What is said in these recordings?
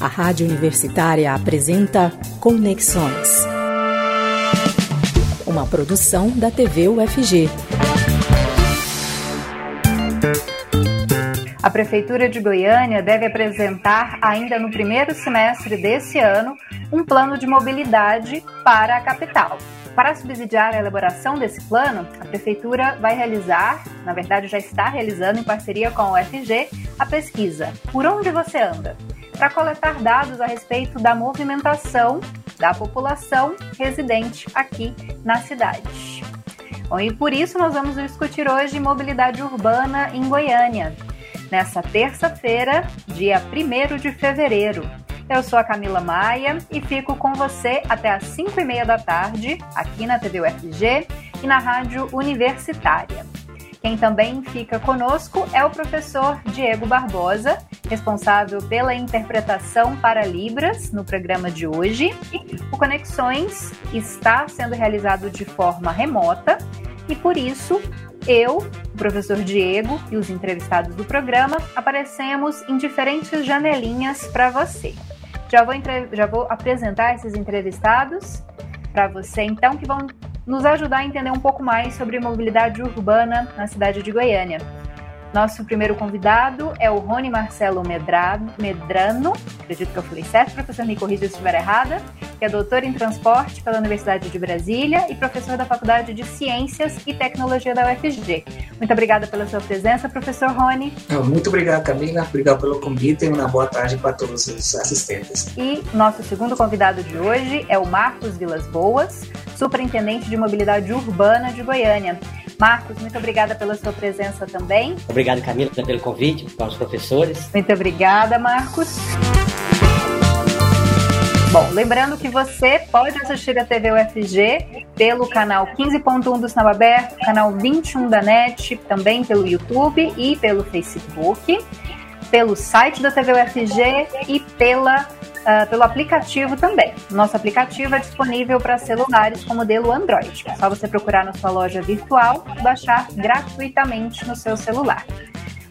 A Rádio Universitária apresenta Conexões. Uma produção da TV UFG. A Prefeitura de Goiânia deve apresentar, ainda no primeiro semestre desse ano, um plano de mobilidade para a capital. Para subsidiar a elaboração desse plano, a Prefeitura vai realizar, na verdade já está realizando em parceria com a UFG, a pesquisa Por Onde Você Anda? para coletar dados a respeito da movimentação da população residente aqui na cidade. Bom, e por isso nós vamos discutir hoje mobilidade urbana em Goiânia, nessa terça-feira, dia 1 de fevereiro. Eu sou a Camila Maia e fico com você até às 5 e meia da tarde, aqui na TV UFG e na Rádio Universitária. Quem também fica conosco é o professor Diego Barbosa, responsável pela interpretação para Libras no programa de hoje. O Conexões está sendo realizado de forma remota e por isso eu, o professor Diego e os entrevistados do programa aparecemos em diferentes janelinhas para você. Já vou, já vou apresentar esses entrevistados para você, então, que vão nos ajudar a entender um pouco mais sobre mobilidade urbana na cidade de Goiânia. Nosso primeiro convidado é o Rony Marcelo Medrano, Medrano, acredito que eu falei certo, professor me corrija se estiver errada, que é doutor em transporte pela Universidade de Brasília e professor da Faculdade de Ciências e Tecnologia da UFG. Muito obrigada pela sua presença, professor Rony. Muito obrigado, Camila. Obrigado pelo convite e uma boa tarde para todos os assistentes. E nosso segundo convidado de hoje é o Marcos Vilas Boas, superintendente de mobilidade urbana de Goiânia. Marcos, muito obrigada pela sua presença também. Obrigado, Camila, pelo convite, para os professores. Muito obrigada, Marcos. Bom, lembrando que você pode assistir a TV UFG pelo canal 15.1 do Sinal Aberto, canal 21 da NET, também pelo YouTube e pelo Facebook, pelo site da TV UFG e pela uh, pelo aplicativo também. Nosso aplicativo é disponível para celulares com modelo Android. É só você procurar na sua loja virtual e baixar gratuitamente no seu celular.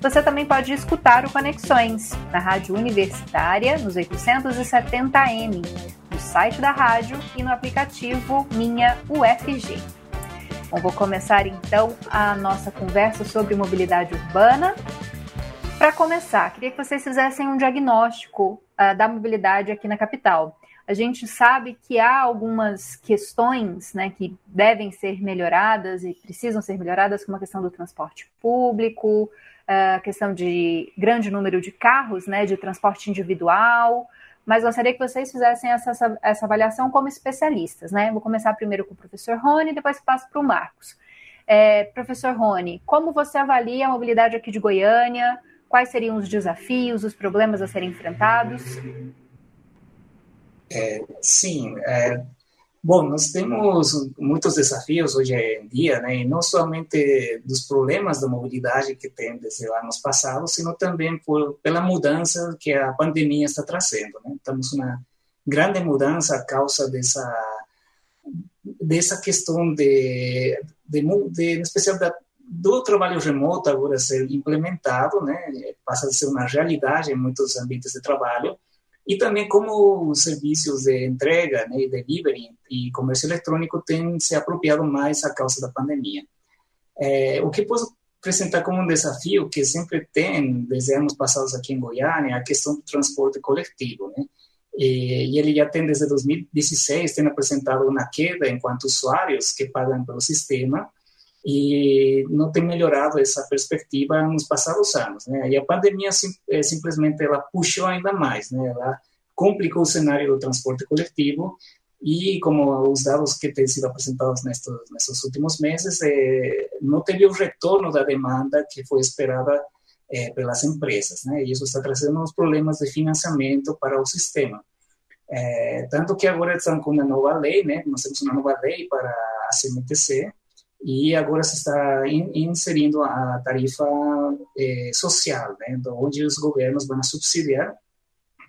Você também pode escutar o Conexões na Rádio Universitária, nos 870M, no site da rádio e no aplicativo Minha UFG. Bom, vou começar então a nossa conversa sobre mobilidade urbana. Para começar, queria que vocês fizessem um diagnóstico uh, da mobilidade aqui na capital. A gente sabe que há algumas questões né, que devem ser melhoradas e precisam ser melhoradas, como a questão do transporte público, a questão de grande número de carros, né, de transporte individual, mas gostaria que vocês fizessem essa, essa, essa avaliação como especialistas. Né? Vou começar primeiro com o professor Rony, depois passo para o Marcos. É, professor Rony, como você avalia a mobilidade aqui de Goiânia? Quais seriam os desafios, os problemas a serem enfrentados? É, sim, é, bom, nós temos muitos desafios hoje em dia, né, não somente dos problemas da mobilidade que tem desde anos passados, sino também por, pela mudança que a pandemia está trazendo. Né? Estamos uma grande mudança a causa dessa dessa questão de, de, de em especial da do trabalho remoto agora ser implementado, né, passa a ser uma realidade em muitos ambientes de trabalho, e também como os serviços de entrega, né, delivery e comércio eletrônico têm se apropriado mais a causa da pandemia. É, o que posso apresentar como um desafio que sempre tem, desde anos passados aqui em Goiânia, é a questão do transporte coletivo, né? E, e ele já tem, desde 2016, tem apresentado uma queda enquanto usuários que pagam pelo sistema, e não tem melhorado essa perspectiva nos passados anos, né? E a pandemia sim, é, simplesmente ela puxou ainda mais, né? Ela complicou o cenário do transporte coletivo e como os dados que têm sido apresentados nestes, nestes últimos meses, é, não teve o retorno da demanda que foi esperada é, pelas empresas, né? E isso está trazendo uns problemas de financiamento para o sistema. É, tanto que agora estão com uma nova lei, né? Nós temos uma nova lei para a CMTC, e agora se está inserindo a tarifa eh, social, né, onde os governos vão subsidiar,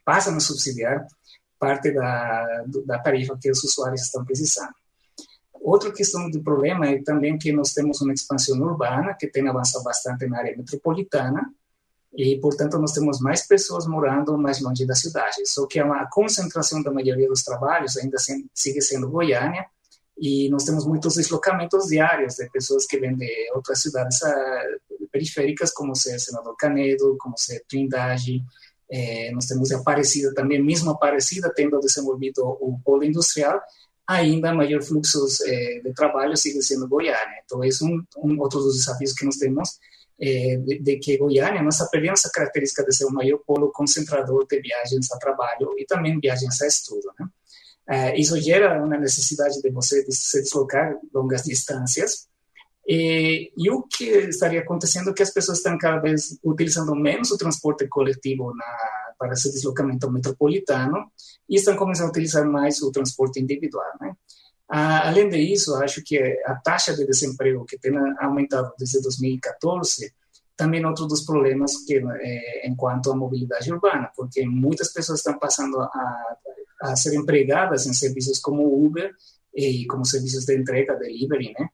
passam a subsidiar parte da, da tarifa que os usuários estão precisando. Outra questão do problema é também que nós temos uma expansão urbana que tem avançado bastante na área metropolitana e, portanto, nós temos mais pessoas morando mais longe da cidade. Só que a concentração da maioria dos trabalhos ainda sigue sendo Goiânia, e nós temos muitos deslocamentos diários de pessoas que vêm de outras cidades ah, periféricas, como ser Senador Canedo, como ser Trindade, é, nós temos Aparecida também, mesmo Aparecida tendo desenvolvido o polo industrial, ainda maior fluxo é, de trabalho sigue sendo Goiânia. Então, é um, um outro dos desafios que nós temos, é, de, de, que Goiânia está perdendo essa característica de ser o maior polo concentrador de viagens a trabalho e também viagens a estudo. Né? É, isso gera uma necessidade de você se deslocar longas distâncias, e, e, o que estaria acontecendo é que as pessoas estão cada vez utilizando menos o transporte coletivo na, para esse deslocamento metropolitano e estão começando a utilizar mais o transporte individual. Né? Ah, além disso, acho que a taxa de desemprego que tem aumentado desde 2014 também outro dos problemas que é, enquanto à mobilidade urbana, porque muitas pessoas estão passando a, a ser empregadas em serviços como Uber e como serviços de entrega, delivery, né?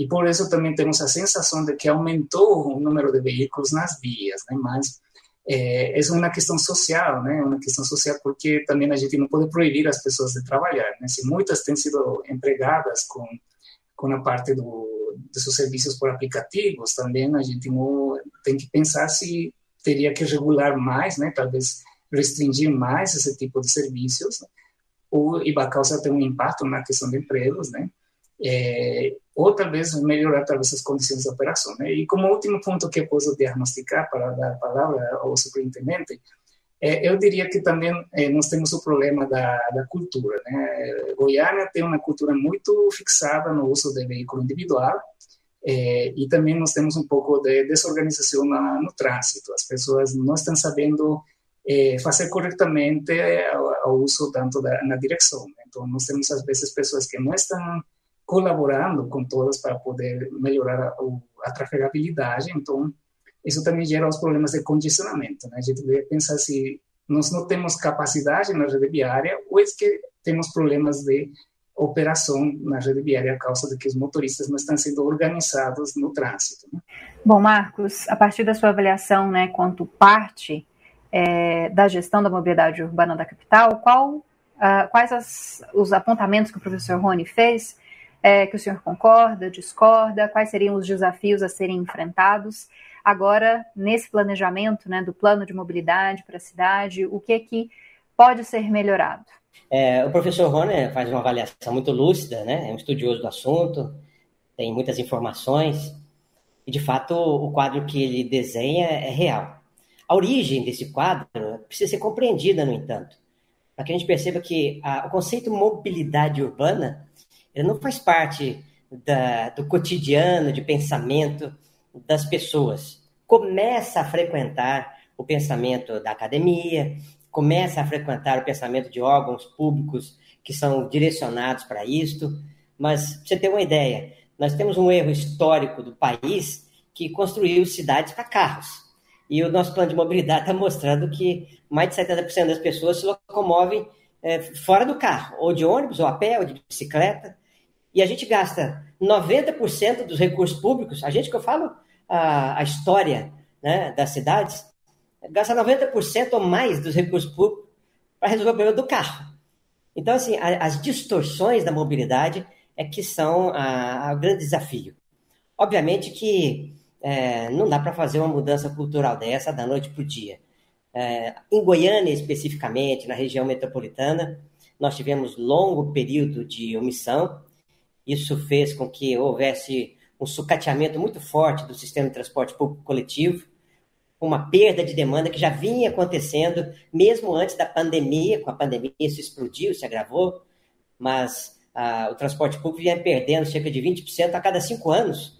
e por isso também temos a sensação de que aumentou o número de veículos nas vias, né? Mas é, é uma questão social, né? Uma questão social porque também a gente não pode proibir as pessoas de trabalhar, né? Se muitas têm sido empregadas com com a parte do, de seus serviços por aplicativos, também a gente não, tem que pensar se teria que regular mais, né? Talvez restringir mais esse tipo de serviços, ou e vai causar ter um impacto na questão de empregos, né? É, ou talvez melhorar talvez as condições de operação. Né? E como último ponto que eu posso diagnosticar para dar a palavra ao superintendente, é, eu diria que também é, nós temos o problema da, da cultura. Né? Goiânia tem uma cultura muito fixada no uso de veículo individual, é, e também nós temos um pouco de desorganização na, no trânsito. As pessoas não estão sabendo é, fazer corretamente o uso tanto da, na direção. Então, nós temos às vezes pessoas que não estão colaborando com todas para poder melhorar a, a trafegabilidade. Então, isso também gera os problemas de condicionamento. Né? A gente deve pensar se nós não temos capacidade na rede viária ou é que temos problemas de operação na rede viária a causa de que os motoristas não estão sendo organizados no trânsito. Né? Bom, Marcos, a partir da sua avaliação, né, quanto parte é, da gestão da mobilidade urbana da capital, qual, uh, quais as, os apontamentos que o professor Rony fez é, que o senhor concorda, discorda, quais seriam os desafios a serem enfrentados. Agora, nesse planejamento né, do plano de mobilidade para a cidade, o que é que pode ser melhorado? É, o professor Rony faz uma avaliação muito lúcida, né? é um estudioso do assunto, tem muitas informações, e de fato o quadro que ele desenha é real. A origem desse quadro precisa ser compreendida, no entanto, para que a gente perceba que a, o conceito mobilidade urbana ele não faz parte da, do cotidiano de pensamento das pessoas. Começa a frequentar o pensamento da academia, começa a frequentar o pensamento de órgãos públicos que são direcionados para isto, mas pra você ter uma ideia, nós temos um erro histórico do país que construiu cidades para carros. E o nosso plano de mobilidade está mostrando que mais de 70% das pessoas se locomovem é, fora do carro, ou de ônibus, ou a pé, ou de bicicleta e a gente gasta 90% dos recursos públicos, a gente que eu falo a, a história né, das cidades, gasta 90% ou mais dos recursos públicos para resolver o problema do carro. Então, assim, a, as distorções da mobilidade é que são o grande desafio. Obviamente que é, não dá para fazer uma mudança cultural dessa da noite para o dia. É, em Goiânia, especificamente, na região metropolitana, nós tivemos longo período de omissão isso fez com que houvesse um sucateamento muito forte do sistema de transporte público coletivo, uma perda de demanda que já vinha acontecendo mesmo antes da pandemia. Com a pandemia isso explodiu, se agravou, mas ah, o transporte público vinha perdendo cerca de 20% a cada cinco anos.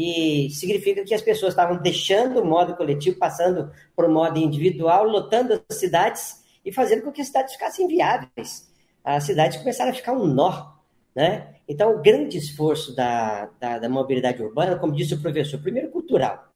E significa que as pessoas estavam deixando o modo coletivo, passando para o modo individual, lotando as cidades e fazendo com que as cidades ficassem inviáveis. As cidades começaram a ficar um nó, né? Então, o grande esforço da, da, da, mobilidade urbana, como disse o professor, primeiro cultural,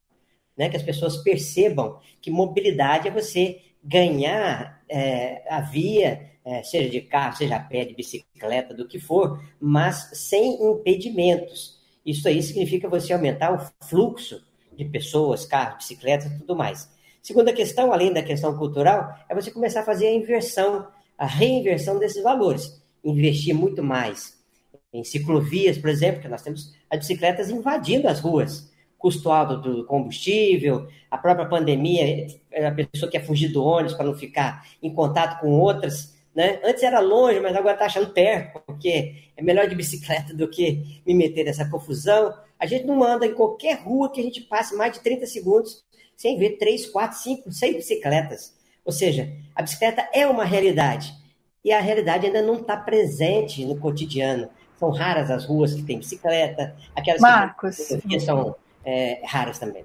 né? que as pessoas percebam que mobilidade é você ganhar é, a via, é, seja de carro, seja a pé, de bicicleta, do que for, mas sem impedimentos. Isso aí significa você aumentar o fluxo de pessoas, carros, bicicletas e tudo mais. Segunda questão, além da questão cultural, é você começar a fazer a inversão, a reinversão desses valores. Investir muito mais em ciclovias, por exemplo, que nós temos as bicicletas invadindo as ruas. Custo alto do combustível, a própria pandemia, a pessoa quer fugir do ônibus para não ficar em contato com outras. Né? Antes era longe, mas agora está achando perto, porque é melhor de bicicleta do que me meter nessa confusão. A gente não anda em qualquer rua que a gente passe mais de 30 segundos sem ver 3, 4, 5, 6 bicicletas. Ou seja, a bicicleta é uma realidade. E a realidade ainda não está presente no cotidiano. São raras as ruas que têm bicicleta, aquelas Marcos. que são é, raras também.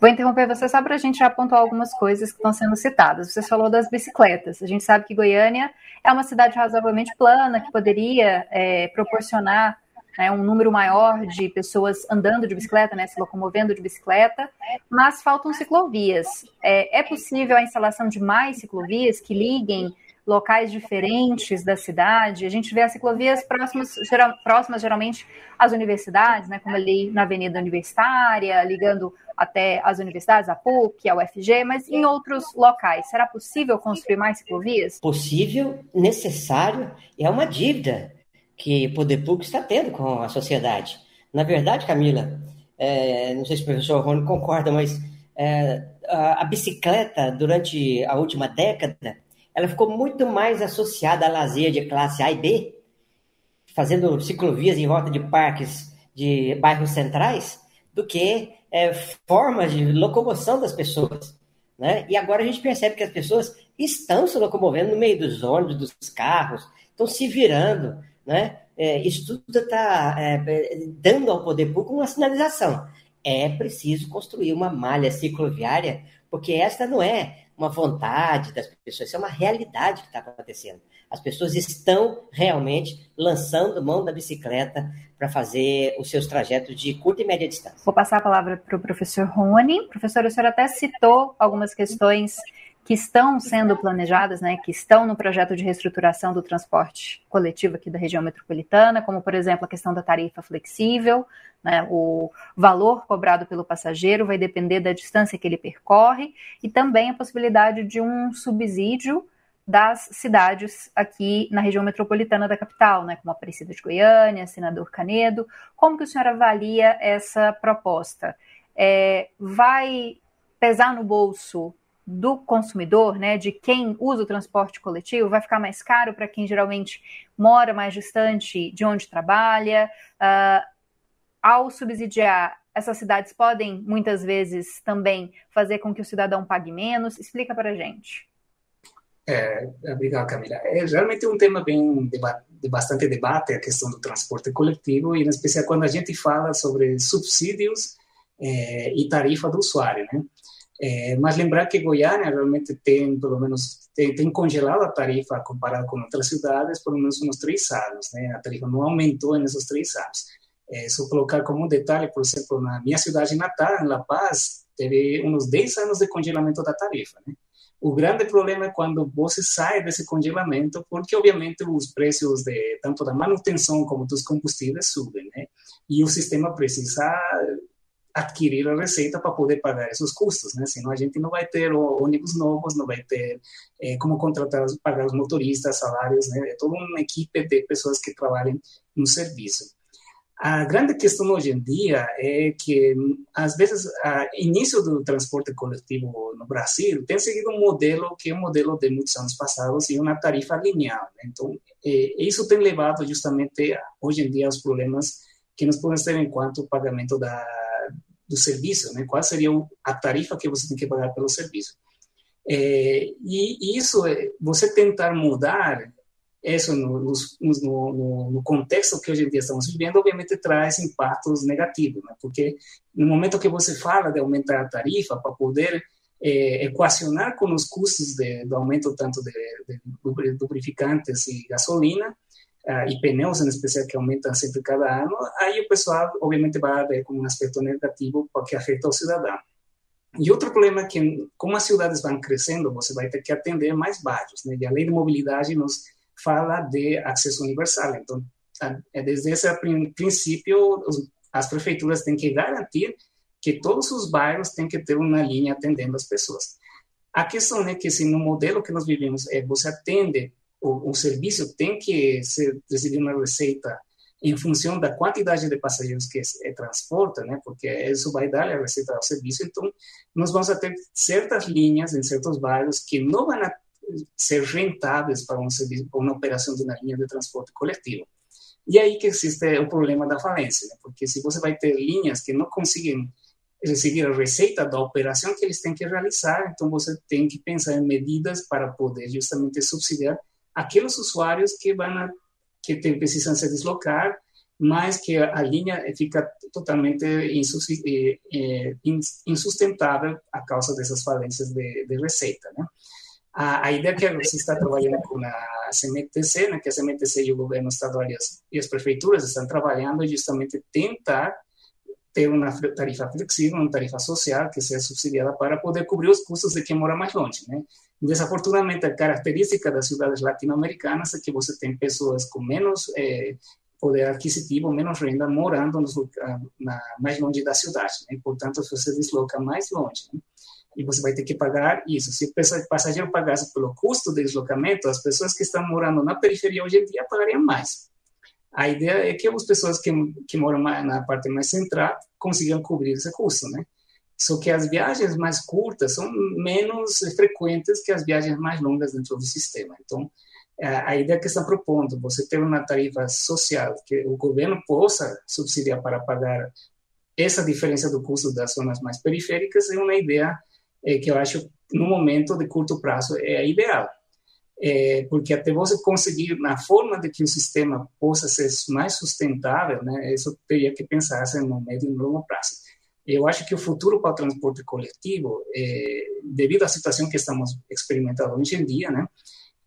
Vou interromper você só para a gente já pontuar algumas coisas que estão sendo citadas. Você falou das bicicletas. A gente sabe que Goiânia é uma cidade razoavelmente plana, que poderia é, proporcionar né, um número maior de pessoas andando de bicicleta, né, se locomovendo de bicicleta, mas faltam ciclovias. É, é possível a instalação de mais ciclovias que liguem locais diferentes da cidade. A gente vê as ciclovias próximas, geral, próximas geralmente às universidades, né, como ali na Avenida Universitária, ligando até as universidades, a PUC, a UFG, mas em outros locais. Será possível construir mais ciclovias? Possível, necessário, é uma dívida que o poder público está tendo com a sociedade. Na verdade, Camila, é, não sei se o professor Rony concorda, mas é, a, a bicicleta, durante a última década, ela ficou muito mais associada a lazer de classe A e B, fazendo ciclovias em volta de parques de bairros centrais, do que é, formas de locomoção das pessoas. Né? E agora a gente percebe que as pessoas estão se locomovendo no meio dos ônibus, dos carros, estão se virando. Né? É, isso tudo está é, dando ao poder público uma sinalização. É preciso construir uma malha cicloviária, porque esta não é uma vontade das pessoas, isso é uma realidade que está acontecendo. As pessoas estão realmente lançando mão da bicicleta para fazer os seus trajetos de curta e média distância. Vou passar a palavra para o professor Rony. Professor, o senhor até citou algumas questões que estão sendo planejadas, né, que estão no projeto de reestruturação do transporte coletivo aqui da região metropolitana, como, por exemplo, a questão da tarifa flexível, né, o valor cobrado pelo passageiro vai depender da distância que ele percorre, e também a possibilidade de um subsídio das cidades aqui na região metropolitana da capital, né, como Aparecida de Goiânia, Senador Canedo. Como que o senhor avalia essa proposta? É, vai pesar no bolso do consumidor, né, de quem usa o transporte coletivo, vai ficar mais caro para quem geralmente mora mais distante de onde trabalha. Uh, ao subsidiar, essas cidades podem muitas vezes também fazer com que o cidadão pague menos. Explica para a gente. É, obrigado, Camila. É realmente um tema bem de bastante debate a questão do transporte coletivo e, em especial, quando a gente fala sobre subsídios é, e tarifa do usuário, né? É, mas lembrar que Goiânia realmente tem, pelo menos, tem, tem, congelado a tarifa comparado com outras cidades por menos uns três anos, né? A tarifa não aumentou nesses três anos. É, só colocar como um detalhe, por exemplo, na minha cidade natal, em La Paz, teve uns 10 anos de congelamento da tarifa, né? O grande problema é quando você sai desse congelamento, porque obviamente os preços de tanto da manutenção como dos combustíveis subem, né? E o sistema precisa adquirir a receita para poder pagar esses custos, né? Senão a gente não vai ter ônibus novos, não vai ter é, como contratar, pagar os motoristas, salários, né? É toda uma equipe de pessoas que trabalham no serviço. A grande questão hoje em dia é que, às vezes, o início do transporte coletivo no Brasil tem seguido um modelo que é um modelo de muitos anos passados e uma tarifa linear. Né? Então, é, isso tem levado justamente, hoje em dia, aos problemas que nós podemos ter enquanto pagamento da do serviço, né? Qual seria a tarifa que você tem que pagar pelo serviço? É, e isso, é, você tentar mudar isso no, no, no, no, contexto que hoje em dia estamos vivendo, obviamente traz impactos negativos, né? porque no momento que você fala de aumentar a tarifa para poder é, equacionar com os custos de, do aumento tanto de, de lubrificantes e gasolina, uh, e pneus em especial que aumentam sempre cada ano, aí o pessoal obviamente vai ver como um aspecto negativo porque afeta o cidadão. E outro problema é que, como as cidades vão crescendo, você vai ter que atender mais bairros, né? E a lei de mobilidade nos fala de acesso universal. Então, desde esse princípio, as prefeituras têm que garantir que todos os bairros têm que ter uma linha atendendo as pessoas. A questão é que se no modelo que nós vivemos é você atende o, o serviço tem que ser uma receita em função da quantidade de passageiros que é, transporta, né? Porque isso vai dar a receita ao serviço. Então, nós vamos ter certas linhas em certos bairros que não vão ser rentáveis para um serviço, uma operação de uma linha de transporte coletivo. E aí que existe o problema da falência, né? porque se você vai ter linhas que não conseguem receber a receita da operação que eles têm que realizar, então você tem que pensar em medidas para poder justamente subsidiar aqueles usuários que vão que tem, precisam se deslocar, mas que a linha fica totalmente eh, eh, insustentável a causa dessas falências de, de receita, né? A, a, ideia que você está trabalhando com a CMTC, né, que a CMTC e o governo estadual e as, e as prefeituras estão trabalhando justamente tentar ter uma tarifa flexível, uma tarifa social que seja subsidiada para poder cobrir os custos de quem mora mais longe, né? Desafortunadamente, a característica das cidades latino-americanas é que você tem pessoas com menos é, poder aquisitivo, menos renda, morando nos, na, mais longe da cidade. Né? Portanto, você desloca mais longe. Né? E você vai ter que pagar isso. Se o passageiro pagasse pelo custo do deslocamento, as pessoas que estão morando na periferia hoje em dia pagariam mais. A ideia é que as pessoas que, que moram na parte mais central consigam cobrir esse custo, né? Só que as viagens mais curtas são menos frequentes que as viagens mais longas dentro do sistema. Então, é, a ideia que está propondo, você ter uma tarifa social que o governo possa subsidiar para pagar essa diferença do custo das zonas mais periféricas, é uma ideia é, que eu acho, no momento de curto prazo, é a ideal. É, porque até você conseguir na forma de que o sistema possa ser mais sustentável, né, isso teria que pensar no médio e no longo prazo. Eu acho que o futuro para o transporte coletivo, é, devido à situação que estamos experimentando hoje em dia, né,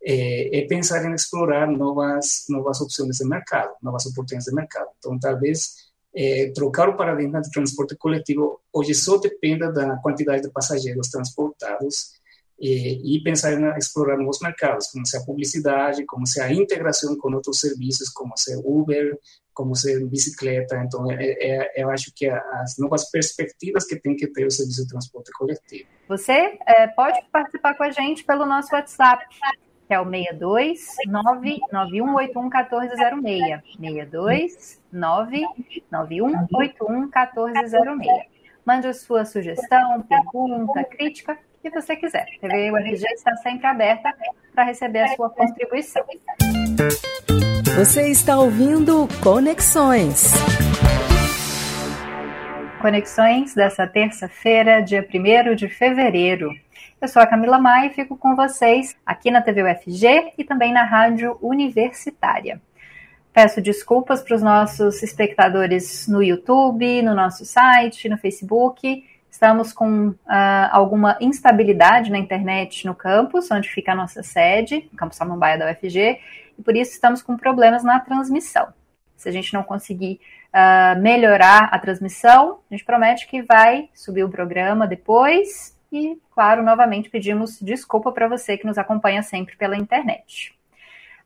é, é, pensar em explorar novas novas opções de mercado, novas oportunidades de mercado. Então, talvez é, trocar o paradigma do transporte coletivo hoje só dependa da quantidade de passageiros transportados e, e pensar em explorar novos mercados, como se a publicidade, como se a integração com outros serviços, como se Uber, como ser bicicleta. Então, é, é, eu acho que as novas perspectivas que tem que ter o serviço de transporte coletivo. Você é, pode participar com a gente pelo nosso WhatsApp, que é o 62 99181 1406. 62 99181 1406. Mande a sua sugestão, pergunta, crítica, o que você quiser. A TV UFG está sempre aberta para receber a sua contribuição. Você está ouvindo Conexões. Conexões dessa terça-feira, dia 1 de fevereiro. Eu sou a Camila Maia e fico com vocês aqui na TV UFG e também na Rádio Universitária. Peço desculpas para os nossos espectadores no YouTube, no nosso site, no Facebook. Estamos com uh, alguma instabilidade na internet no campus, onde fica a nossa sede, o campus Samambaia da UFG, e por isso estamos com problemas na transmissão. Se a gente não conseguir uh, melhorar a transmissão, a gente promete que vai subir o programa depois e, claro, novamente pedimos desculpa para você que nos acompanha sempre pela internet.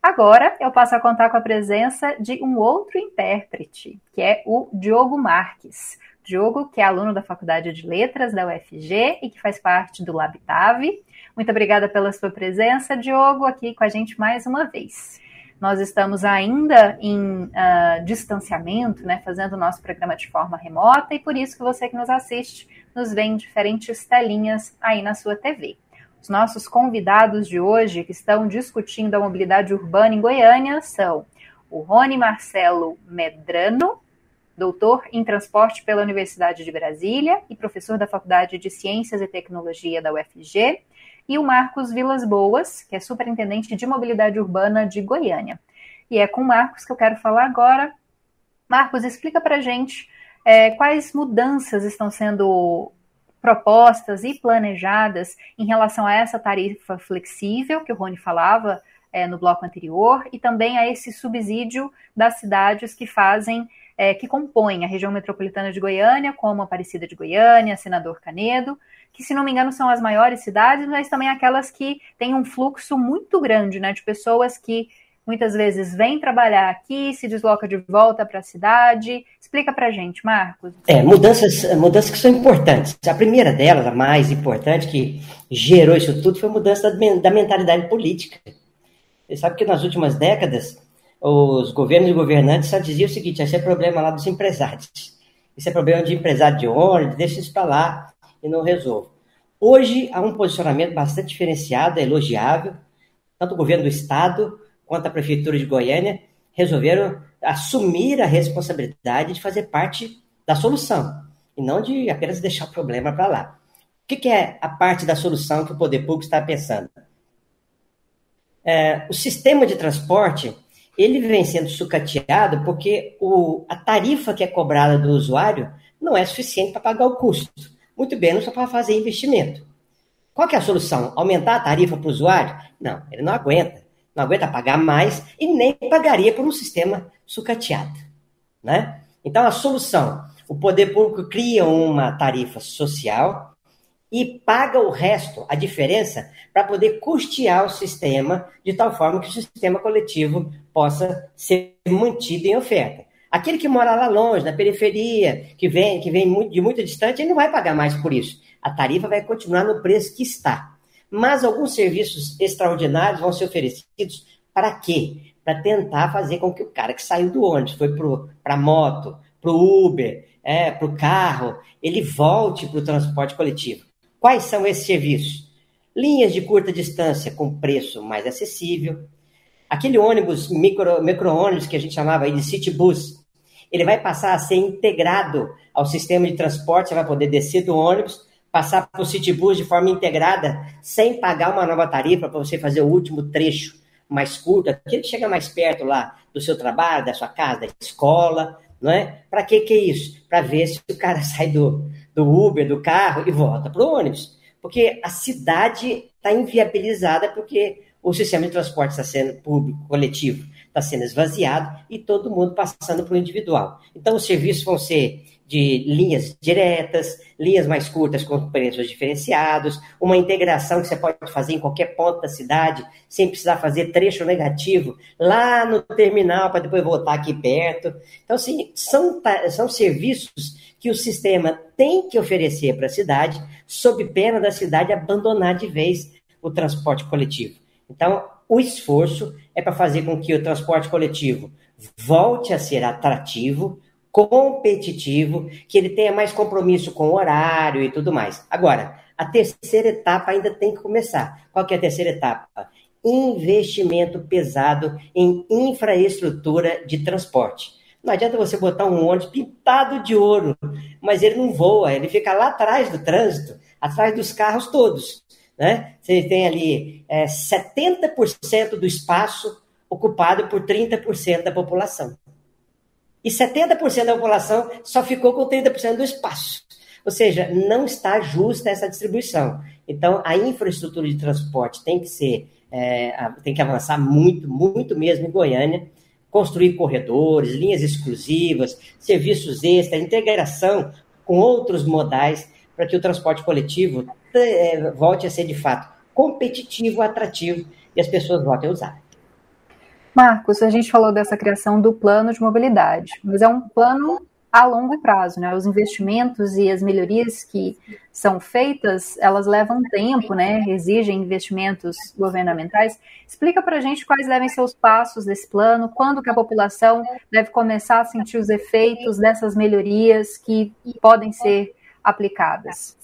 Agora eu passo a contar com a presença de um outro intérprete, que é o Diogo Marques. Diogo, que é aluno da Faculdade de Letras da UFG e que faz parte do Labitave. Muito obrigada pela sua presença, Diogo, aqui com a gente mais uma vez. Nós estamos ainda em uh, distanciamento, né, fazendo o nosso programa de forma remota, e por isso que você que nos assiste nos vê em diferentes telinhas aí na sua TV. Os nossos convidados de hoje que estão discutindo a mobilidade urbana em Goiânia são o Rony Marcelo Medrano, doutor em transporte pela Universidade de Brasília e professor da Faculdade de Ciências e Tecnologia da UFG, e o Marcos Vilas Boas, que é superintendente de mobilidade urbana de Goiânia. E é com o Marcos que eu quero falar agora. Marcos, explica para gente é, quais mudanças estão sendo propostas e planejadas em relação a essa tarifa flexível que o Rony falava é, no bloco anterior e também a esse subsídio das cidades que fazem é, que compõem a região metropolitana de Goiânia, como Aparecida de Goiânia, Senador Canedo, que, se não me engano, são as maiores cidades, mas também aquelas que têm um fluxo muito grande né, de pessoas que muitas vezes vem trabalhar aqui, se desloca de volta para a cidade. Explica para gente, Marcos. É, mudanças, mudanças que são importantes. A primeira delas, a mais importante, que gerou isso tudo, foi a mudança da, da mentalidade política. Você sabe que nas últimas décadas, os governos e governantes só diziam o seguinte: esse é problema lá dos empresários. Isso é problema de empresário de ônibus, deixa isso para lá e não resolve. Hoje há um posicionamento bastante diferenciado, é elogiável. Tanto o governo do estado quanto a prefeitura de Goiânia resolveram assumir a responsabilidade de fazer parte da solução e não de apenas deixar o problema para lá. O que, que, é a parte da solução que o poder público está pensando? É, o sistema de transporte ele vem sendo sucateado porque o, a tarifa que é cobrada do usuário não é suficiente para pagar o custo, muito menos para fazer investimento. Qual que é a solução? Aumentar a tarifa para o usuário? Não, ele não aguenta não aguenta pagar mais e nem pagaria por um sistema sucateado. Né? Então, a solução: o poder público cria uma tarifa social e paga o resto, a diferença, para poder custear o sistema de tal forma que o sistema coletivo possa ser mantido em oferta. Aquele que mora lá longe, na periferia, que vem, que vem de muito distante, ele não vai pagar mais por isso. A tarifa vai continuar no preço que está. Mas alguns serviços extraordinários vão ser oferecidos para quê? Para tentar fazer com que o cara que saiu do ônibus, foi para a moto, para o Uber, é, para o carro, ele volte para o transporte coletivo. Quais são esses serviços? Linhas de curta distância com preço mais acessível. Aquele ônibus, micro, micro-ônibus que a gente chamava de city bus, ele vai passar a ser integrado ao sistema de transporte, você vai poder descer do ônibus, passar para o Citibus de forma integrada, sem pagar uma nova tarifa para você fazer o último trecho mais curto, aquele que chega mais perto lá do seu trabalho, da sua casa, da escola, não é? Para que que é isso? Para ver se o cara sai do, do Uber, do carro e volta para o ônibus. Porque a cidade está inviabilizada porque o sistema de transporte está sendo público, coletivo, está sendo esvaziado e todo mundo passando para o individual. Então, os serviços vão ser de linhas diretas, linhas mais curtas com preços diferenciados, uma integração que você pode fazer em qualquer ponto da cidade, sem precisar fazer trecho negativo lá no terminal para depois voltar aqui perto. Então, assim, são, são serviços que o sistema tem que oferecer para a cidade, sob pena da cidade abandonar de vez o transporte coletivo. Então, o esforço é para fazer com que o transporte coletivo volte a ser atrativo, competitivo, que ele tenha mais compromisso com o horário e tudo mais. Agora, a terceira etapa ainda tem que começar. Qual que é a terceira etapa? Investimento pesado em infraestrutura de transporte. Não adianta você botar um ônibus pintado de ouro, mas ele não voa, ele fica lá atrás do trânsito, atrás dos carros todos. Né? Você tem ali é, 70% do espaço ocupado por 30% da população. E 70% da população só ficou com 30% do espaço. Ou seja, não está justa essa distribuição. Então, a infraestrutura de transporte tem que ser, é, tem que avançar muito, muito mesmo em Goiânia, construir corredores, linhas exclusivas, serviços extras, integração com outros modais para que o transporte coletivo é, volte a ser de fato competitivo, atrativo e as pessoas voltem a usar. Marcos, a gente falou dessa criação do plano de mobilidade, mas é um plano a longo prazo, né? Os investimentos e as melhorias que são feitas, elas levam tempo, né? Exigem investimentos governamentais. Explica para a gente quais devem ser os passos desse plano, quando que a população deve começar a sentir os efeitos dessas melhorias que podem ser aplicadas.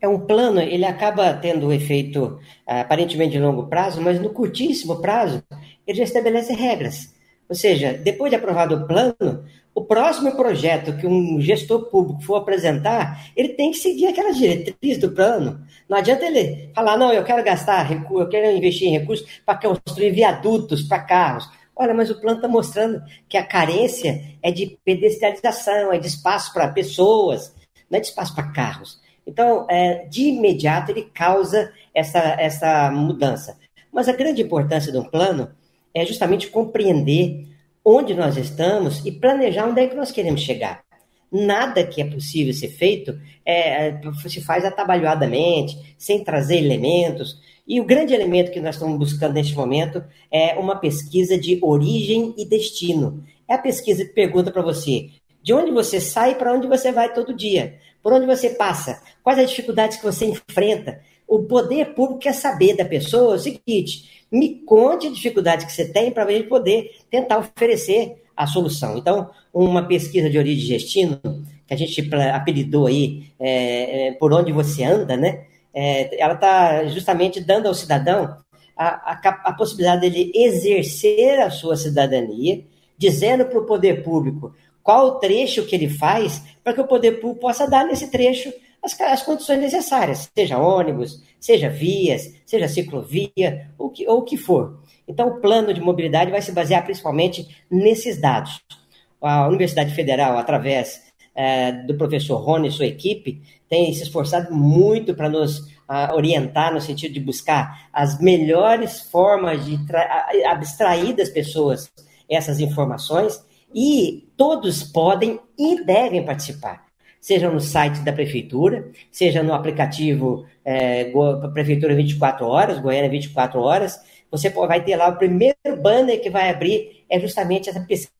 É um plano, ele acaba tendo efeito aparentemente de longo prazo, mas no curtíssimo prazo ele já estabelece regras. Ou seja, depois de aprovado o plano, o próximo projeto que um gestor público for apresentar, ele tem que seguir aquelas diretrizes do plano. Não adianta ele falar, não, eu quero gastar recursos, eu quero investir em recursos para construir viadutos para carros. Olha, mas o plano está mostrando que a carência é de pedestrianização, é de espaço para pessoas, não é de espaço para carros. Então, é, de imediato, ele causa essa, essa mudança. Mas a grande importância de um plano é justamente compreender onde nós estamos e planejar onde é que nós queremos chegar. Nada que é possível ser feito é, se faz atabalhoadamente, sem trazer elementos. E o grande elemento que nós estamos buscando neste momento é uma pesquisa de origem e destino. É a pesquisa que pergunta para você de onde você sai para onde você vai todo dia, por onde você passa, quais as dificuldades que você enfrenta. O poder público quer saber da pessoa o seguinte: me conte a dificuldade que você tem para a gente poder tentar oferecer a solução. Então, uma pesquisa de origem e destino, que a gente apelidou aí é, é, por onde você anda, né? É, ela está justamente dando ao cidadão a, a, a possibilidade dele exercer a sua cidadania, dizendo para o poder público qual o trecho que ele faz para que o poder público possa dar nesse trecho as, as, condições necessárias, seja ônibus, seja vias, seja ciclovia, ou que, ou o que for. Então, o plano de mobilidade vai se basear principalmente nesses dados. A Universidade Federal, através é, do professor Rony e sua equipe, tem se esforçado muito para nos a, orientar no sentido de buscar as melhores formas de abstrair das pessoas essas informações e todos podem e devem participar, seja no site da prefeitura, seja no aplicativo é, Prefeitura 24 Horas, Goiânia 24 Horas. Você vai ter lá o primeiro banner que vai abrir, é justamente essa pesquisa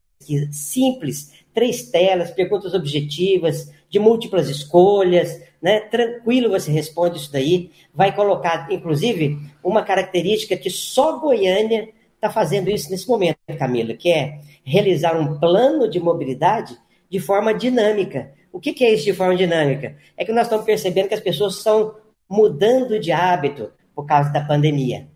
simples, três telas, perguntas objetivas, de múltiplas escolhas, né? Tranquilo você responde isso daí. Vai colocar, inclusive, uma característica que só Goiânia está fazendo isso nesse momento, Camila, que é realizar um plano de mobilidade de forma dinâmica. O que, que é isso de forma dinâmica? É que nós estamos percebendo que as pessoas estão mudando de hábito por causa da pandemia,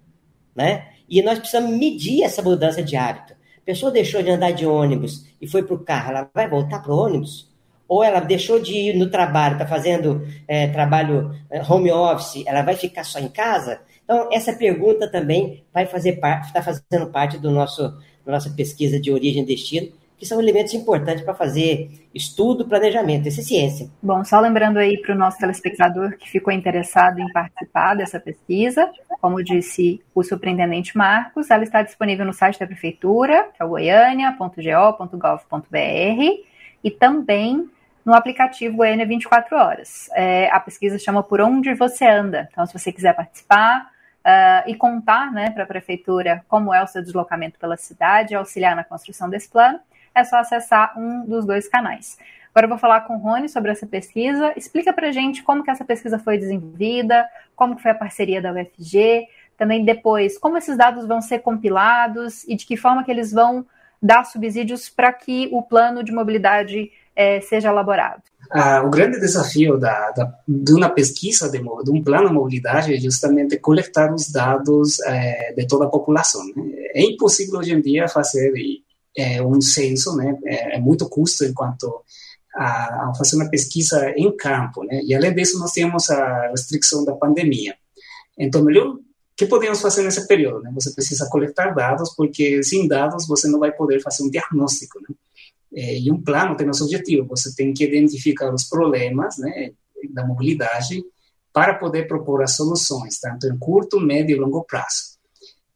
né? E nós precisamos medir essa mudança de hábito. A pessoa deixou de andar de ônibus e foi para o carro, ela vai voltar para o ônibus? Ou ela deixou de ir no trabalho, está fazendo é, trabalho é, home office, ela vai ficar só em casa? Então, essa pergunta também vai fazer parte, está fazendo parte do nosso, da nossa pesquisa de origem e destino, que são elementos importantes para fazer estudo, planejamento, isso é ciência. Bom, só lembrando aí para o nosso telespectador que ficou interessado em participar dessa pesquisa, como disse o superintendente Marcos, ela está disponível no site da Prefeitura, que é o goiania.go.gov.br, e também no aplicativo Goiânia 24 Horas. É, a pesquisa chama Por Onde Você Anda. Então, se você quiser participar, uh, e contar né, para a prefeitura como é o seu deslocamento pela cidade, auxiliar na construção desse plano, é só acessar um dos dois canais. Agora eu vou falar com o Rony sobre essa pesquisa. Explica para gente como que essa pesquisa foi desenvolvida, como foi a parceria da UFG, também depois como esses dados vão ser compilados e de que forma que eles vão dar subsídios para que o plano de mobilidade é, seja elaborado. Ah, o grande desafio da, da, de uma pesquisa, de, de, um plano de mobilidade, é justamente coletar os dados é, de toda a população. Né? É impossível hoje em dia fazer é, um censo, né? é, é muito custo enquanto a, a, fazer uma pesquisa em campo. Né? E além disso, nós temos a restrição da pandemia. Então, melhor que podemos fazer nesse período? Né? Você precisa coletar dados, porque sem dados você não vai poder fazer um diagnóstico. Né? É, e um plano tem esse objetivo. Você tem que identificar os problemas né, da mobilidade para poder propor as soluções, tanto em curto, médio e longo prazo.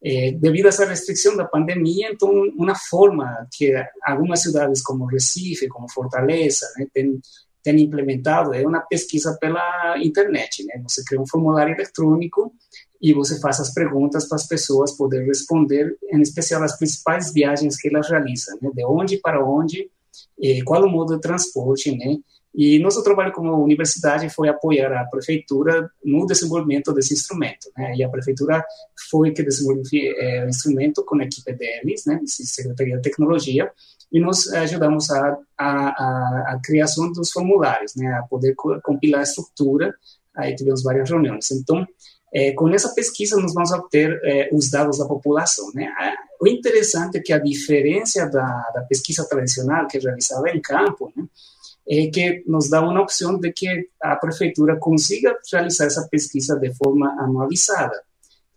É, devido a essa restrição da pandemia, então, uma forma que algumas cidades como Recife, como Fortaleza, né, têm, têm implementado é uma pesquisa pela internet. Né? Você cria um formulário eletrônico e você faz as perguntas para as pessoas poderem responder, em especial as principais viagens que elas realizam, né? de onde para onde, eh, qual o modo de transporte, né? E nosso trabalho como universidade foi apoiar a prefeitura no desenvolvimento desse instrumento, né? E a prefeitura foi que desenvolveu é, o instrumento com a equipe deles, né? Secretaria de Tecnologia, e nós ajudamos a, a, a, a criação dos formulários, né? A poder compilar a estrutura. Aí tivemos várias reuniões. Então, é, com essa pesquisa, nós vamos obter é, os dados da população. Né? O interessante é que a diferença da, da pesquisa tradicional, que é realizada em campo, né, é que nos dá uma opção de que a prefeitura consiga realizar essa pesquisa de forma anualizada,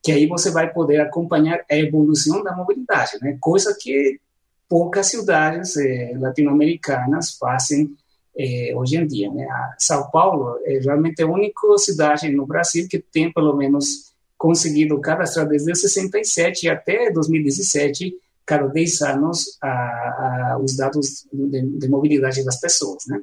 que aí você vai poder acompanhar a evolução da mobilidade, né? coisa que poucas cidades eh, latino-americanas fazem eh, hoje em dia. Né? A São Paulo é realmente a única cidade no Brasil que tem pelo menos conseguido cadastrar desde 67 até 2017, cada 10 anos, a, a, os dados de, de, mobilidade das pessoas. Né?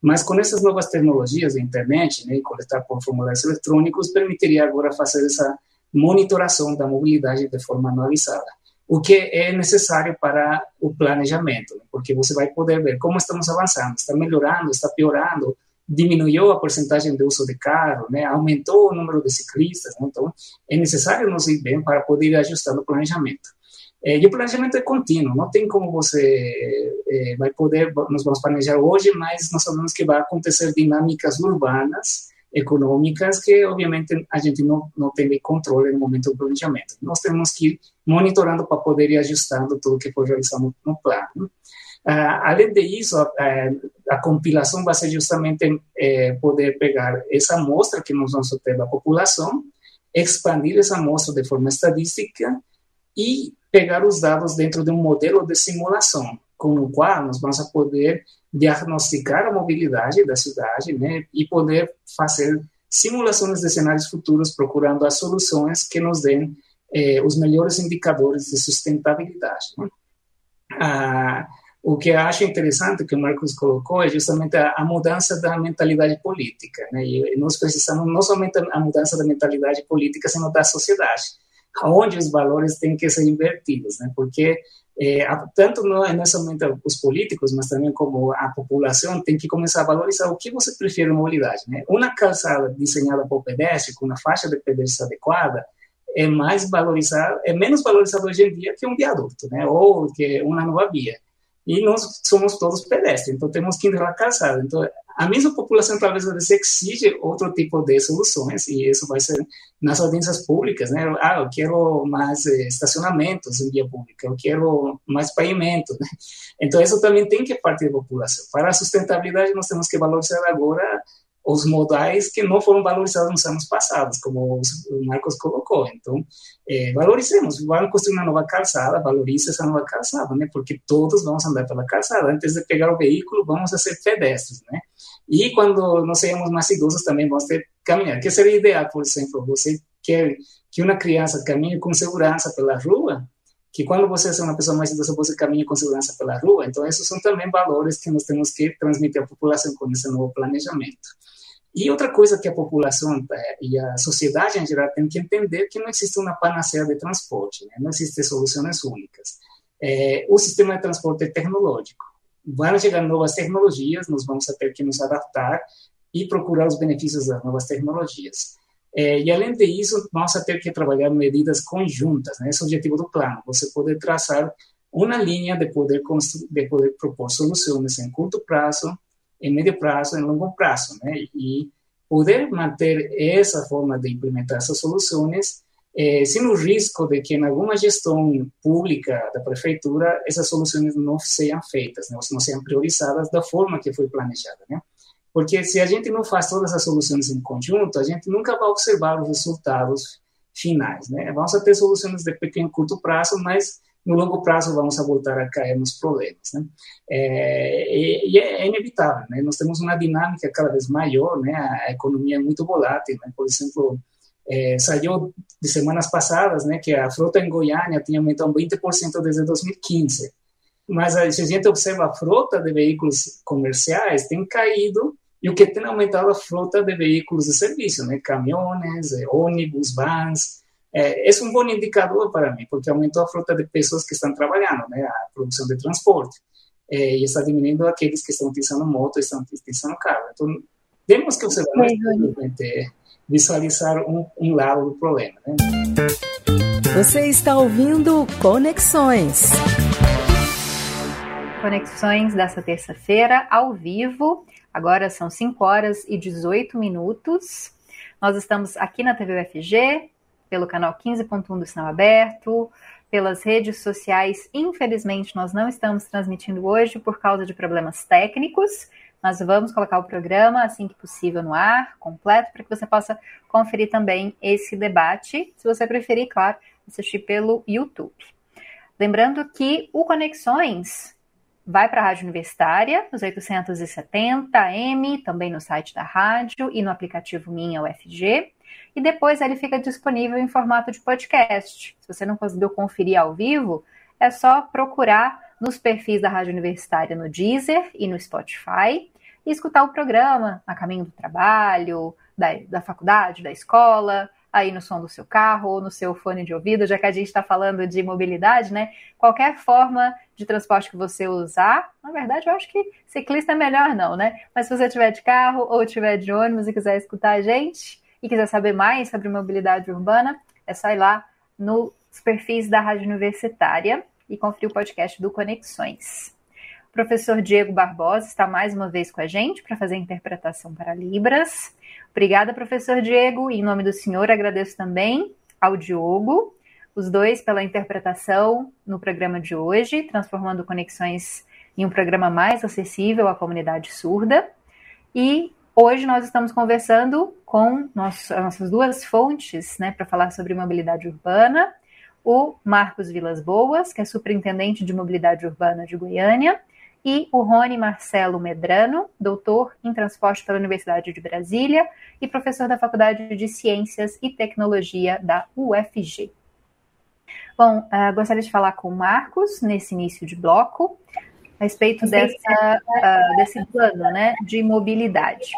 Mas com essas novas tecnologias da internet, né, coletar por formulários eletrônicos, permitiria agora fazer essa monitoração da mobilidade de forma anualizada, o que é necessário para o planejamento, né? porque você vai poder ver como estamos avançando, está melhorando, está piorando, diminuiu a porcentagem de uso de carro, né? aumentou o número de ciclistas, né? então é necessário nos ir bem para poder ir ajustando o planejamento. É, e o planejamento é contínuo, não tem como você é, vai poder, nós vamos planejar hoje, mas nós sabemos que vai acontecer dinâmicas urbanas, econômicas, que obviamente a gente não, não tem controle no momento do planejamento. Nós temos que ir monitorando para poder ir ajustando tudo que for realizado no plano. Uh, além disso, a, a, a, compilação vai ser justamente é, poder pegar essa amostra que nós vamos ter da população, expandir essa amostra de forma estadística e pegar os dados dentro de um modelo de simulação, com o qual nós vamos poder diagnosticar a mobilidade da cidade né, e poder fazer simulações de cenários futuros procurando as soluções que nos deem eh, os melhores indicadores de sustentabilidade. Né? Ah, o que eu acho interessante que o Marcos colocou é justamente a, a mudança da mentalidade política. Né? E nós precisamos não somente a mudança da mentalidade política, senão da sociedade onde os valores têm que ser invertidos, né? Porque é, tanto não, é somente os políticos, mas também como a população tem que começar a valorizar o que você prefere na mobilidade, né? Uma calçada desenhada para o pedestre com uma faixa de pedestre adequada é mais valorizada, é menos valorizada hoje em dia que um viaduto, né? Ou que uma nova via. E nós somos todos pedestres, então temos que calçada. Então a mesma população talvez exige outro tipo de soluções e isso vai ser nas audiências públicas, né? Ah, eu quero mais eh, estacionamentos em via pública, eu quero mais pavimento, né? Então isso também tem que partir da população. Para a sustentabilidade nós temos que valorizar agora os modais que não foram valorizados nos anos passados, como o Marcos colocou. Então, é, valorizemos, vamos construir uma nova calçada, valorize essa nova calçada, né? Porque todos vamos andar pela calçada. Antes de pegar o veículo, vamos ser pedestres, né? E quando nós sejamos mais idosos também vamos ter que caminhar. Que seria ideal, por exemplo, você quer que uma criança caminhe com segurança pela rua, que quando você é uma pessoa mais idosa, você caminha com segurança pela rua. Então, esses são também valores que nós temos que transmitir à população com esse novo planejamento. E outra coisa que a população é, e a sociedade em geral tem que entender que não existe uma panaceia de transporte, né? não existem soluções únicas. É, o sistema de transporte é tecnológico. Vão chegar novas tecnologias, nós vamos ter que nos adaptar e procurar os benefícios das novas tecnologias. É, e além disso, vamos ter que trabalhar medidas conjuntas, né? esse é o objetivo do plano, você poder traçar uma linha de poder, de poder propor soluções em curto prazo, em médio prazo, em longo prazo, né? E poder manter essa forma de implementar essas soluções eh, sem o risco de que em alguma gestão pública da prefeitura essas soluções não sejam feitas, né? não sejam priorizadas da forma que foi planejada, né? Porque se a gente não faz todas as soluções em conjunto, a gente nunca vai observar os resultados finais, né? Vamos ter soluções de pequeno curto prazo, mas no longo prazo vamos voltar a cair nos problemas. Né? É, e, e, é inevitável, né? nós temos uma dinâmica cada vez maior, né? a economia é muito volátil, né? por exemplo, é, saiu de semanas passadas né, que a frota em Goiânia tinha aumentado 20% desde 2015, mas se a gente observa a frota de veículos comerciais tem caído e o que tem aumentado a frota de veículos de serviço, né, caminhões, ônibus, vans, é, esse é um bom indicador para mim, porque aumentou a frota de pessoas que estão trabalhando, né, a produção de transporte, é, e está diminuindo aqueles que estão utilizando moto, estão utilizando carro. Então, temos que observar é, visualizar um, um lado do problema. Né? Você está ouvindo Conexões. Conexões dessa terça-feira, ao vivo. Agora são 5 horas e 18 minutos. Nós estamos aqui na TV UFG, pelo canal 15.1 do Sinal Aberto, pelas redes sociais. Infelizmente, nós não estamos transmitindo hoje por causa de problemas técnicos, mas vamos colocar o programa assim que possível no ar, completo, para que você possa conferir também esse debate, se você preferir, claro, assistir pelo YouTube. Lembrando que o Conexões vai para a Rádio Universitária, nos 870 AM, também no site da rádio e no aplicativo Minha UFG e depois ele fica disponível em formato de podcast. Se você não conseguiu conferir ao vivo, é só procurar nos perfis da Rádio Universitária no Deezer e no Spotify e escutar o programa a caminho do trabalho, da, da faculdade, da escola, aí no som do seu carro ou no seu fone de ouvido, já que a gente está falando de mobilidade, né? Qualquer forma de transporte que você usar, na verdade, eu acho que ciclista é melhor não, né? Mas se você tiver de carro ou tiver de ônibus e quiser escutar a gente e quiser saber mais sobre mobilidade urbana, é só ir lá nos perfis da Rádio Universitária e conferir o podcast do Conexões. O professor Diego Barbosa está mais uma vez com a gente para fazer a interpretação para Libras. Obrigada, professor Diego. Em nome do senhor, agradeço também ao Diogo, os dois pela interpretação no programa de hoje, transformando Conexões em um programa mais acessível à comunidade surda. E hoje nós estamos conversando com nossas duas fontes né, para falar sobre mobilidade urbana. O Marcos Vilas Boas, que é superintendente de mobilidade urbana de Goiânia, e o Rony Marcelo Medrano, doutor em transporte pela Universidade de Brasília e professor da Faculdade de Ciências e Tecnologia da UFG. Bom, uh, gostaria de falar com o Marcos nesse início de bloco a respeito dessa, uh, desse plano né, de mobilidade.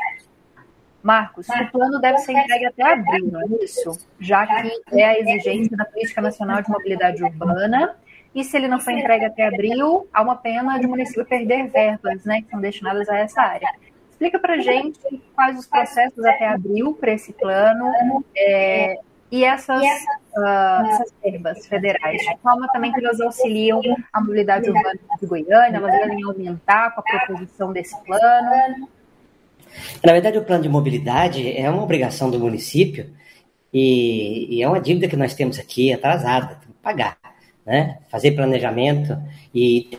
Marcos, o plano deve ser entregue até abril, não é isso? Já que é a exigência da Política Nacional de Mobilidade Urbana e se ele não for entregue até abril, há uma pena de o município perder verbas, né, que são destinadas a essa área. Explica para gente quais os processos até abril para esse plano é, e essas, uh, essas verbas federais, de forma também que elas auxiliam a mobilidade urbana de Goiânia, elas devem aumentar com a proposição desse plano. Na verdade, o plano de mobilidade é uma obrigação do município e, e é uma dívida que nós temos aqui atrasada, tem que pagar né? fazer planejamento e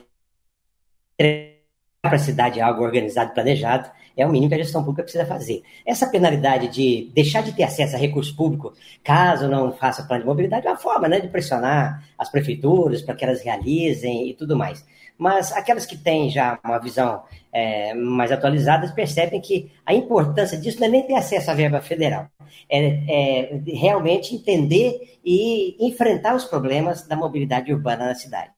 para a cidade algo organizado e planejado é o mínimo que a gestão pública precisa fazer. Essa penalidade de deixar de ter acesso a recurso público caso não faça plano de mobilidade é uma forma né, de pressionar as prefeituras para que elas realizem e tudo mais. Mas aquelas que têm já uma visão é, mais atualizadas percebem que a importância disso não é nem ter acesso à verba federal, é, é realmente entender e enfrentar os problemas da mobilidade urbana na cidade.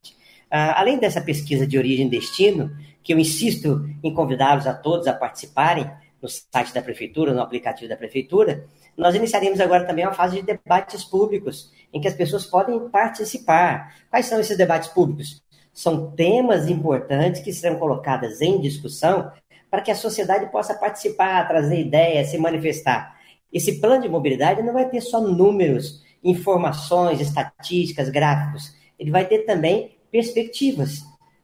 Ah, além dessa pesquisa de origem e destino, que eu insisto em convidá-los a todos a participarem no site da prefeitura, no aplicativo da prefeitura, nós iniciaremos agora também uma fase de debates públicos, em que as pessoas podem participar. Quais são esses debates públicos? São temas importantes que serão colocados em discussão para que a sociedade possa participar, trazer ideias, se manifestar. Esse plano de mobilidade não vai ter só números, informações, estatísticas, gráficos. Ele vai ter também perspectivas.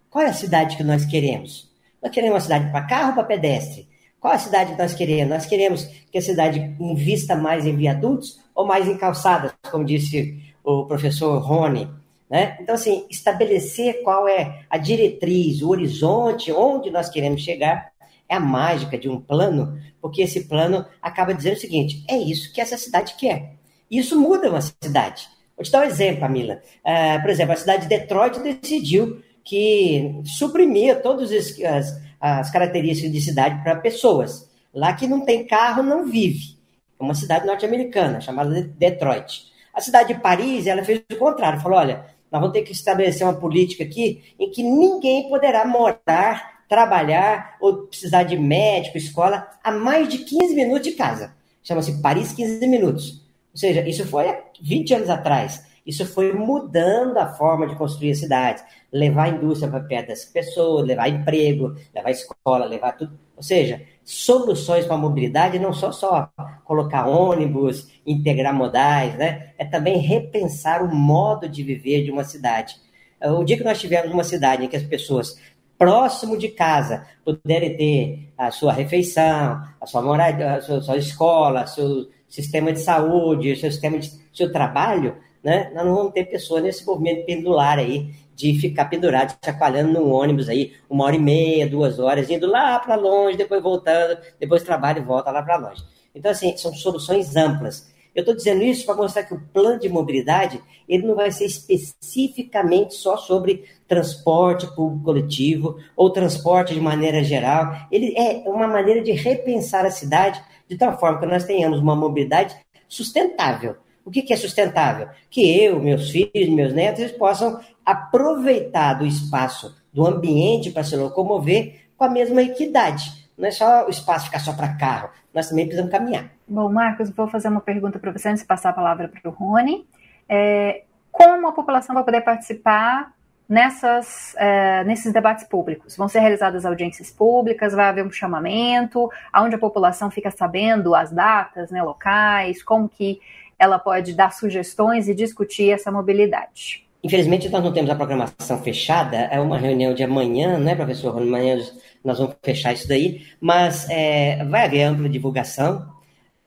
Qual é a cidade que nós queremos? Nós queremos uma cidade para carro ou para pedestre? Qual é a cidade que nós queremos? Nós queremos que a cidade invista mais em viadutos ou mais em calçadas, como disse o professor Rony. Né? Então, assim, estabelecer qual é a diretriz, o horizonte, onde nós queremos chegar, é a mágica de um plano, porque esse plano acaba dizendo o seguinte: é isso que essa cidade quer. Isso muda uma cidade. Vou te dar um exemplo, Camila. Uh, por exemplo, a cidade de Detroit decidiu que suprimia todas as, as características de cidade para pessoas. Lá que não tem carro, não vive. É uma cidade norte-americana, chamada Detroit. A cidade de Paris, ela fez o contrário. Falou, olha, nós vamos ter que estabelecer uma política aqui em que ninguém poderá morar, trabalhar ou precisar de médico, escola, a mais de 15 minutos de casa. Chama-se Paris 15 minutos. Ou seja, isso foi há 20 anos atrás. Isso foi mudando a forma de construir a cidade, levar a indústria para perto das pessoas, levar emprego, levar escola, levar tudo. Ou seja, soluções para a mobilidade não só só colocar ônibus, integrar modais, né? É também repensar o modo de viver de uma cidade. O dia que nós tivermos uma cidade em que as pessoas próximo de casa puderem ter a sua refeição, a sua moradia, a sua, a sua escola, seu sistema de saúde, seu sistema de seu trabalho, né? Nós não vamos ter pessoas nesse movimento pendular aí de ficar pendurado, chacoalhando num ônibus aí, uma hora e meia, duas horas, indo lá para longe, depois voltando, depois trabalha e volta lá para longe. Então, assim, são soluções amplas. Eu estou dizendo isso para mostrar que o plano de mobilidade ele não vai ser especificamente só sobre transporte público coletivo ou transporte de maneira geral. Ele é uma maneira de repensar a cidade de tal forma que nós tenhamos uma mobilidade sustentável. O que, é sustentável? Que eu, meus filhos, meus netos, eles possam aproveitar do espaço, do ambiente para se locomover com a mesma equidade. Não é só o espaço ficar só para carro, nós também precisamos caminhar. Bom, Marcos, vou fazer uma pergunta para você antes de passar a palavra para o Rony. É, como a população vai poder participar nessas, é, nesses debates públicos? Vão ser realizadas audiências públicas, vai haver um chamamento, onde a população fica sabendo as datas né, locais, como que ela pode dar sugestões e discutir essa mobilidade. Infelizmente, nós não temos a programação fechada, é uma reunião de amanhã, né, professor? Amanhã nós vamos fechar isso daí, mas é, vai haver ampla divulgação.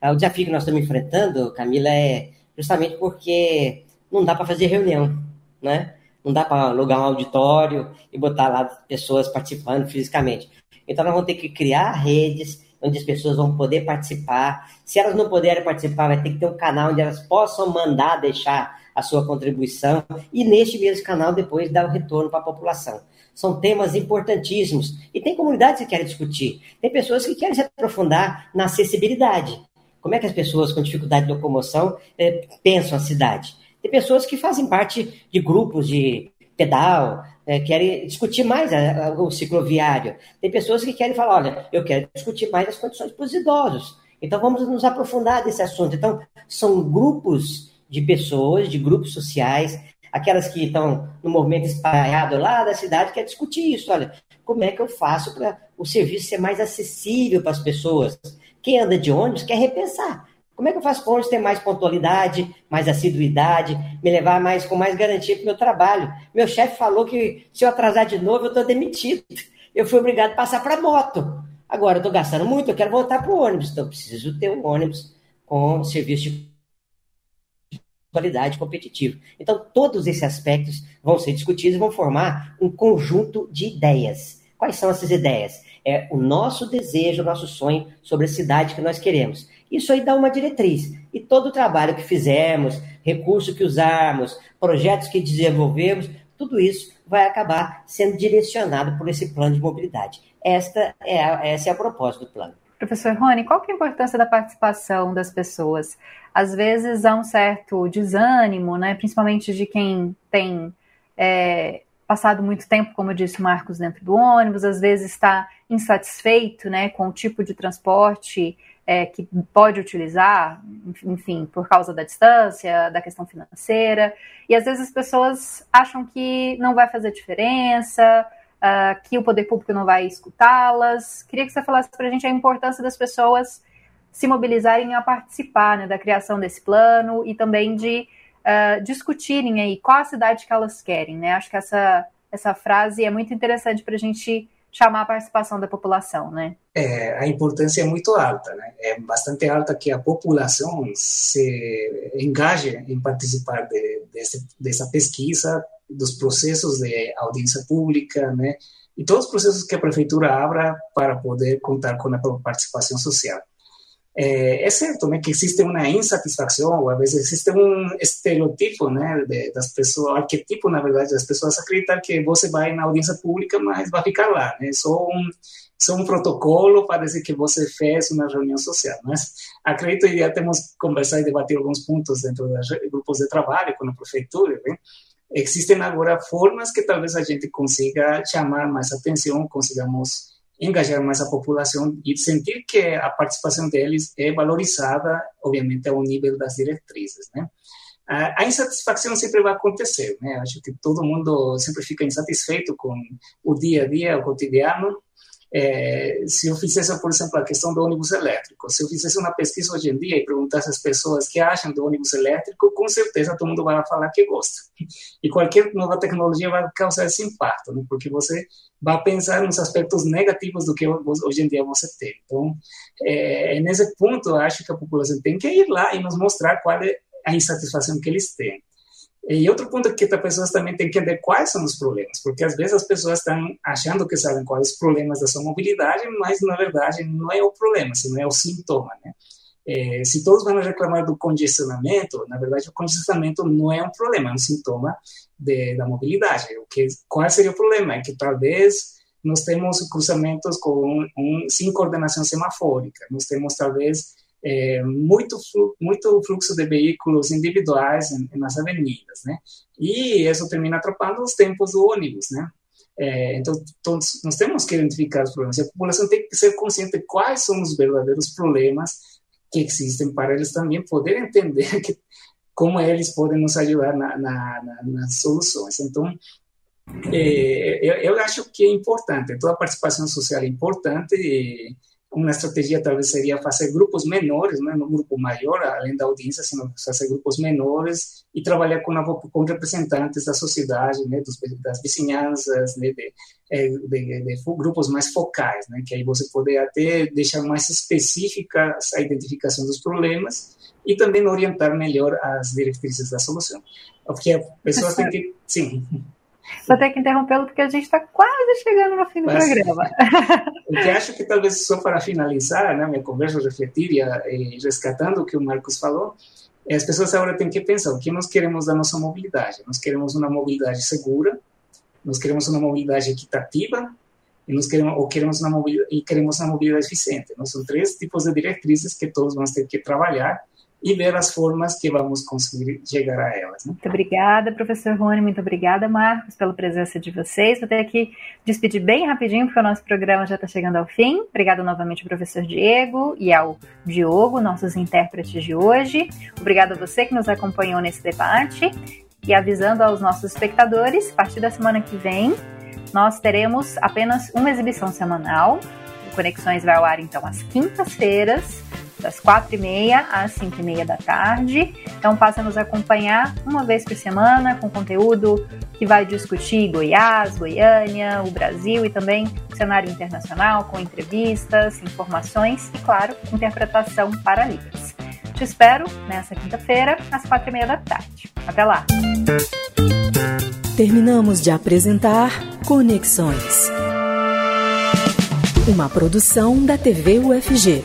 É, o desafio que nós estamos enfrentando, Camila, é justamente porque não dá para fazer reunião, né? Não dá para alugar um auditório e botar lá pessoas participando fisicamente. Então, nós vamos ter que criar redes onde as pessoas vão poder participar. Se elas não puderem participar, vai ter que ter um canal onde elas possam mandar deixar a sua contribuição e neste mesmo canal depois dar o retorno para a população. São temas importantíssimos e tem comunidades que querem discutir. Tem pessoas que querem se aprofundar na acessibilidade. Como é que as pessoas com dificuldade de locomoção é, pensam a cidade? Tem pessoas que fazem parte de grupos de pedal, é, querem discutir mais a, a, o cicloviário. Tem pessoas que querem falar, olha, eu quero discutir mais as condições para os idosos. Então vamos nos aprofundar nesse assunto. Então são grupos de pessoas, de grupos sociais, aquelas que estão no movimento espalhado lá da cidade, quer discutir isso. Olha, como é que eu faço para o serviço ser mais acessível para as pessoas? Quem anda de ônibus quer repensar. Como é que eu faço para o ônibus ter mais pontualidade, mais assiduidade, me levar mais com mais garantia para o meu trabalho? Meu chefe falou que se eu atrasar de novo, eu estou demitido. Eu fui obrigado a passar para moto. Agora eu estou gastando muito, eu quero voltar para o ônibus. Então eu preciso ter um ônibus com serviço de qualidade competitiva. Então, todos esses aspectos vão ser discutidos e vão formar um conjunto de ideias. Quais são essas ideias? É o nosso desejo, o nosso sonho sobre a cidade que nós queremos. Isso aí dá uma diretriz. E todo o trabalho que fizermos, recurso que usarmos, projetos que desenvolvemos, tudo isso vai acabar sendo direcionado por esse plano de mobilidade. Esta é a, essa é a proposta do plano. Professor Rony, qual que é a importância da participação das pessoas? Às vezes há um certo desânimo, né, principalmente de quem tem é, passado muito tempo, como disse o Marcos, dentro do ônibus, às vezes está insatisfeito né, com o tipo de transporte é, que pode utilizar, enfim, por causa da distância, da questão financeira, e às vezes as pessoas acham que não vai fazer diferença, uh, que o poder público não vai escutá-las. Queria que você falasse para a gente a importância das pessoas se mobilizarem a participar né, da criação desse plano e também de uh, discutirem aí qual a cidade que elas querem. Né? Acho que essa, essa frase é muito interessante para a gente chamar a participação da população, né? É, a importância é muito alta, né? É bastante alta que a população se engaje em participar de, desse, dessa pesquisa, dos processos de audiência pública, né? E todos os processos que a prefeitura abra para poder contar com a participação social. É, é certo né, que existe uma insatisfação, ou às vezes existe um estereotipo né, de, das pessoas, arquetipo, na verdade, das pessoas acreditar que você vai na audiência pública, mas vai ficar lá. Né, só um, só um protocolo para dizer que você fez uma reunião social. Mas acredito que já temos conversado e debatido alguns pontos dentro dos grupos de trabalho com a prefeitura. Né, existem agora formas que talvez a gente consiga chamar mais atenção, consigamos engajar mais a população e sentir que a participação deles é valorizada, obviamente, ao nível das diretrizes, né? A insatisfação sempre vai acontecer, né? Acho que todo mundo sempre fica insatisfeito com o dia a dia, o cotidiano, é, se eu fizesse, por exemplo, a questão do ônibus elétrico, se eu fizesse uma pesquisa hoje em dia e perguntasse às pessoas que acham do ônibus elétrico, com certeza todo mundo vai falar que gosta. E qualquer nova tecnologia vai causar esse impacto, né? porque você vai pensar nos aspectos negativos do que hoje em dia você tem. Então, é, nesse ponto, acho que a população tem que ir lá e nos mostrar qual é a insatisfação que eles têm. E outro ponto que as pessoas também têm que entender quais são os problemas, porque às vezes as pessoas estão achando que sabem quais os problemas da sua mobilidade, mas na verdade não é o problema, senão é o sintoma, né? É, se todos vão reclamar do congestionamento, na verdade o congestionamento não é um problema, é um sintoma de, da mobilidade. O que, qual seria o problema? É que talvez nós temos cruzamentos com um, sem coordenação semafórica, nós temos talvez é, muito, muito fluxo de veículos individuais nas avenidas, né? E isso termina atrapalhando os tempos do ônibus, né? É, então, todos, nós temos que identificar os problemas. A população tem que ser consciente de quais são os verdadeiros problemas que existem para eles também poder entender que, como eles podem nos ajudar na, na, na, nas soluções. Então, é, eu, eu, acho que é importante, toda a participação social é importante. E, uma estratégia talvez seria fazer grupos menores, né, no grupo maior, além da audiência, sino fazer grupos menores e trabalhar com, a, com representantes da sociedade, né, dos, das vizinhanças, né, de, é, de, de, de, grupos mais focais, né, que aí você pode até deixar mais específicas a identificação dos problemas e também orientar melhor as diretrizes da solução. Porque a pessoa tem que... Sim. Vou ter que interrompê-lo porque a gente está quase chegando no fim do Mas, programa. O que acho que talvez só para finalizar né, minha conversa, refletir e, e rescatando o que o Marcos falou, as pessoas agora têm que pensar o que nós queremos da nossa mobilidade. Nós queremos uma mobilidade segura, nós queremos uma mobilidade equitativa e nós queremos ou queremos uma mobilidade, e queremos uma mobilidade eficiente. Nós são três tipos de diretrizes que todos vamos ter que trabalhar e ver as formas que vamos conseguir chegar a elas. Né? Muito obrigada, professor Rony, muito obrigada, Marcos, pela presença de vocês. Vou ter que despedir bem rapidinho, porque o nosso programa já está chegando ao fim. Obrigada novamente ao professor Diego e ao Diogo, nossos intérpretes de hoje. Obrigada a você que nos acompanhou nesse debate. E avisando aos nossos espectadores, a partir da semana que vem, nós teremos apenas uma exibição semanal. O Conexões vai ao ar, então, às quintas-feiras, das quatro e meia às cinco e meia da tarde. Então passa a nos acompanhar uma vez por semana com conteúdo que vai discutir Goiás, Goiânia, o Brasil e também o cenário internacional com entrevistas, informações e, claro, interpretação para livros. Te espero nessa quinta-feira às quatro e meia da tarde. Até lá! Terminamos de apresentar Conexões. Uma produção da TV UFG.